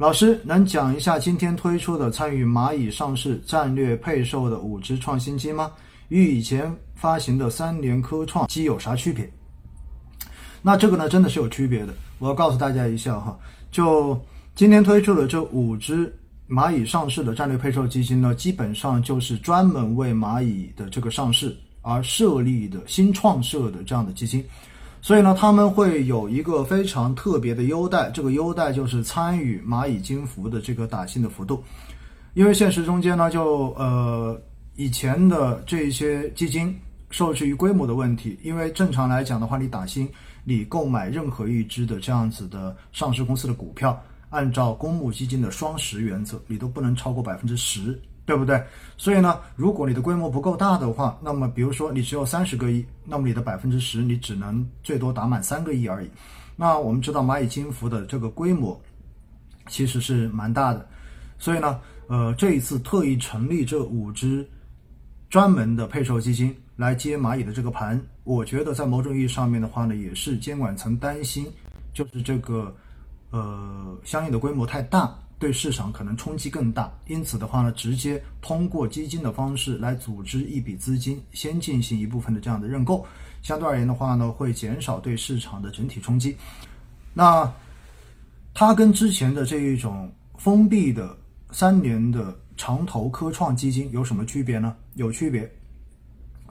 老师能讲一下今天推出的参与蚂蚁上市战略配售的五只创新基吗？与以前发行的三联科创基有啥区别？那这个呢，真的是有区别的。我要告诉大家一下哈，就今天推出的这五只蚂蚁上市的战略配售基金呢，基本上就是专门为蚂蚁的这个上市而设立的新创设的这样的基金。所以呢，他们会有一个非常特别的优待，这个优待就是参与蚂蚁金服的这个打新的幅度。因为现实中间呢，就呃以前的这些基金受制于规模的问题，因为正常来讲的话，你打新，你购买任何一只的这样子的上市公司的股票，按照公募基金的双十原则，你都不能超过百分之十。对不对？所以呢，如果你的规模不够大的话，那么比如说你只有三十个亿，那么你的百分之十你只能最多打满三个亿而已。那我们知道蚂蚁金服的这个规模其实是蛮大的，所以呢，呃，这一次特意成立这五只专门的配售基金来接蚂蚁的这个盘，我觉得在某种意义上面的话呢，也是监管层担心，就是这个呃相应的规模太大。对市场可能冲击更大，因此的话呢，直接通过基金的方式来组织一笔资金，先进行一部分的这样的认购，相对而言的话呢，会减少对市场的整体冲击。那它跟之前的这一种封闭的三年的长投科创基金有什么区别呢？有区别，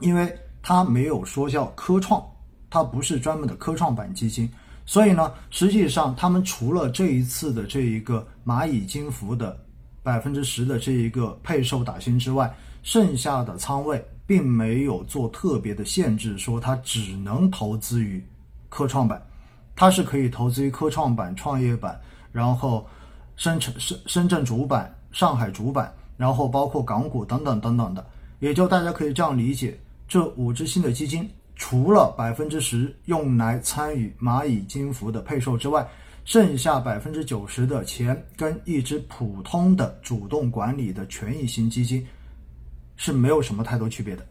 因为它没有说叫科创，它不是专门的科创板基金。所以呢，实际上他们除了这一次的这一个蚂蚁金服的百分之十的这一个配售打新之外，剩下的仓位并没有做特别的限制，说它只能投资于科创板，它是可以投资于科创板、创业板，然后深成深深圳主板、上海主板，然后包括港股等等等等的，也就大家可以这样理解，这五只新的基金。除了百分之十用来参与蚂蚁金服的配售之外，剩下百分之九十的钱跟一只普通的主动管理的权益型基金是没有什么太多区别的。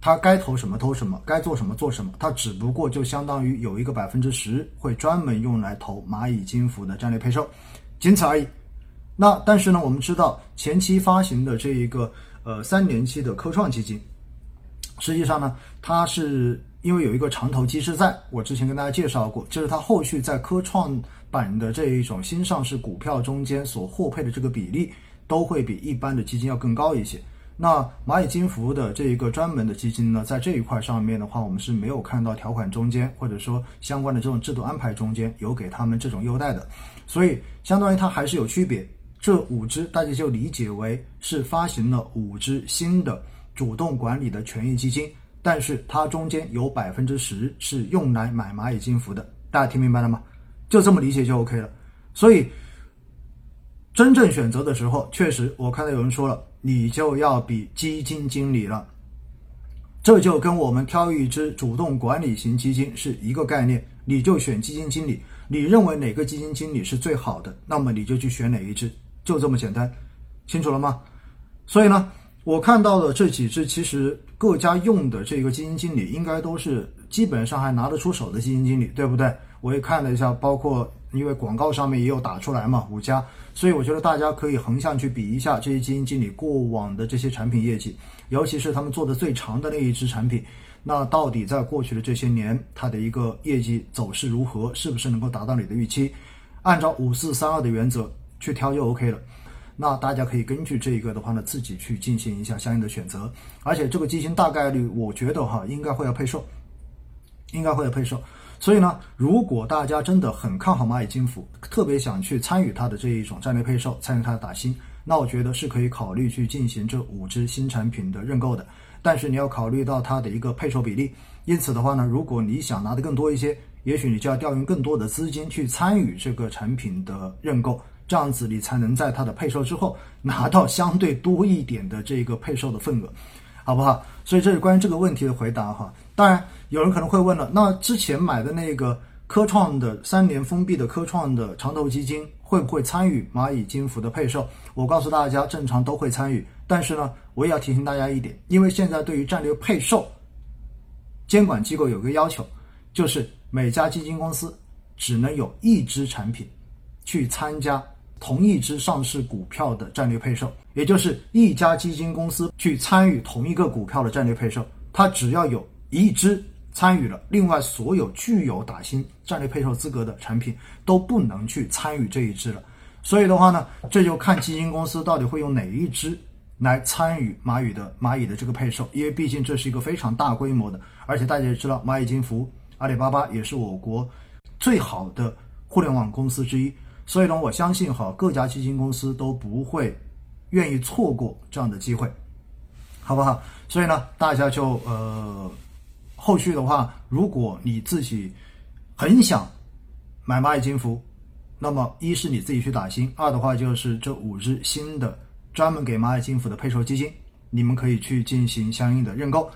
它该投什么投什么，该做什么做什么，它只不过就相当于有一个百分之十会专门用来投蚂蚁金服的战略配售，仅此而已。那但是呢，我们知道前期发行的这一个呃三年期的科创基金。实际上呢，它是因为有一个长投机制，在我之前跟大家介绍过，就是它后续在科创板的这一种新上市股票中间所获配的这个比例，都会比一般的基金要更高一些。那蚂蚁金服的这一个专门的基金呢，在这一块上面的话，我们是没有看到条款中间或者说相关的这种制度安排中间有给他们这种优待的，所以相当于它还是有区别。这五只大家就理解为是发行了五只新的。主动管理的权益基金，但是它中间有百分之十是用来买蚂蚁金服的，大家听明白了吗？就这么理解就 OK 了。所以真正选择的时候，确实我看到有人说了，你就要比基金经理了。这就跟我们挑一只主动管理型基金是一个概念，你就选基金经理，你认为哪个基金经理是最好的，那么你就去选哪一只，就这么简单，清楚了吗？所以呢？我看到的这几只，其实各家用的这个基金经理应该都是基本上还拿得出手的基金经理，对不对？我也看了一下，包括因为广告上面也有打出来嘛，五家，所以我觉得大家可以横向去比一下这些基金经理过往的这些产品业绩，尤其是他们做的最长的那一支产品，那到底在过去的这些年，它的一个业绩走势如何，是不是能够达到你的预期？按照五四三二的原则去挑就 OK 了。那大家可以根据这一个的话呢，自己去进行一下相应的选择，而且这个基金大概率，我觉得哈，应该会要配售，应该会要配售。所以呢，如果大家真的很看好蚂蚁金服，特别想去参与它的这一种战略配售，参与它的打新，那我觉得是可以考虑去进行这五只新产品的认购的。但是你要考虑到它的一个配售比例，因此的话呢，如果你想拿的更多一些，也许你就要调用更多的资金去参与这个产品的认购。这样子你才能在它的配售之后拿到相对多一点的这个配售的份额，好不好？所以这是关于这个问题的回答哈。当然有人可能会问了，那之前买的那个科创的三年封闭的科创的长投基金会不会参与蚂蚁金服的配售？我告诉大家，正常都会参与。但是呢，我也要提醒大家一点，因为现在对于战略配售，监管机构有个要求，就是每家基金公司只能有一支产品去参加。同一只上市股票的战略配售，也就是一家基金公司去参与同一个股票的战略配售，它只要有一只参与了，另外所有具有打新战略配售资格的产品都不能去参与这一支了。所以的话呢，这就看基金公司到底会用哪一支来参与蚂蚁的蚂蚁的这个配售，因为毕竟这是一个非常大规模的，而且大家也知道，蚂蚁金服、阿里巴巴也是我国最好的互联网公司之一，所以呢，我相信哈，各家基金公司都不会愿意错过这样的机会，好不好？所以呢，大家就呃，后续的话，如果你自己很想买蚂蚁金服。那么，一是你自己去打新，二的话就是这五只新的专门给蚂蚁金服的配售基金，你们可以去进行相应的认购。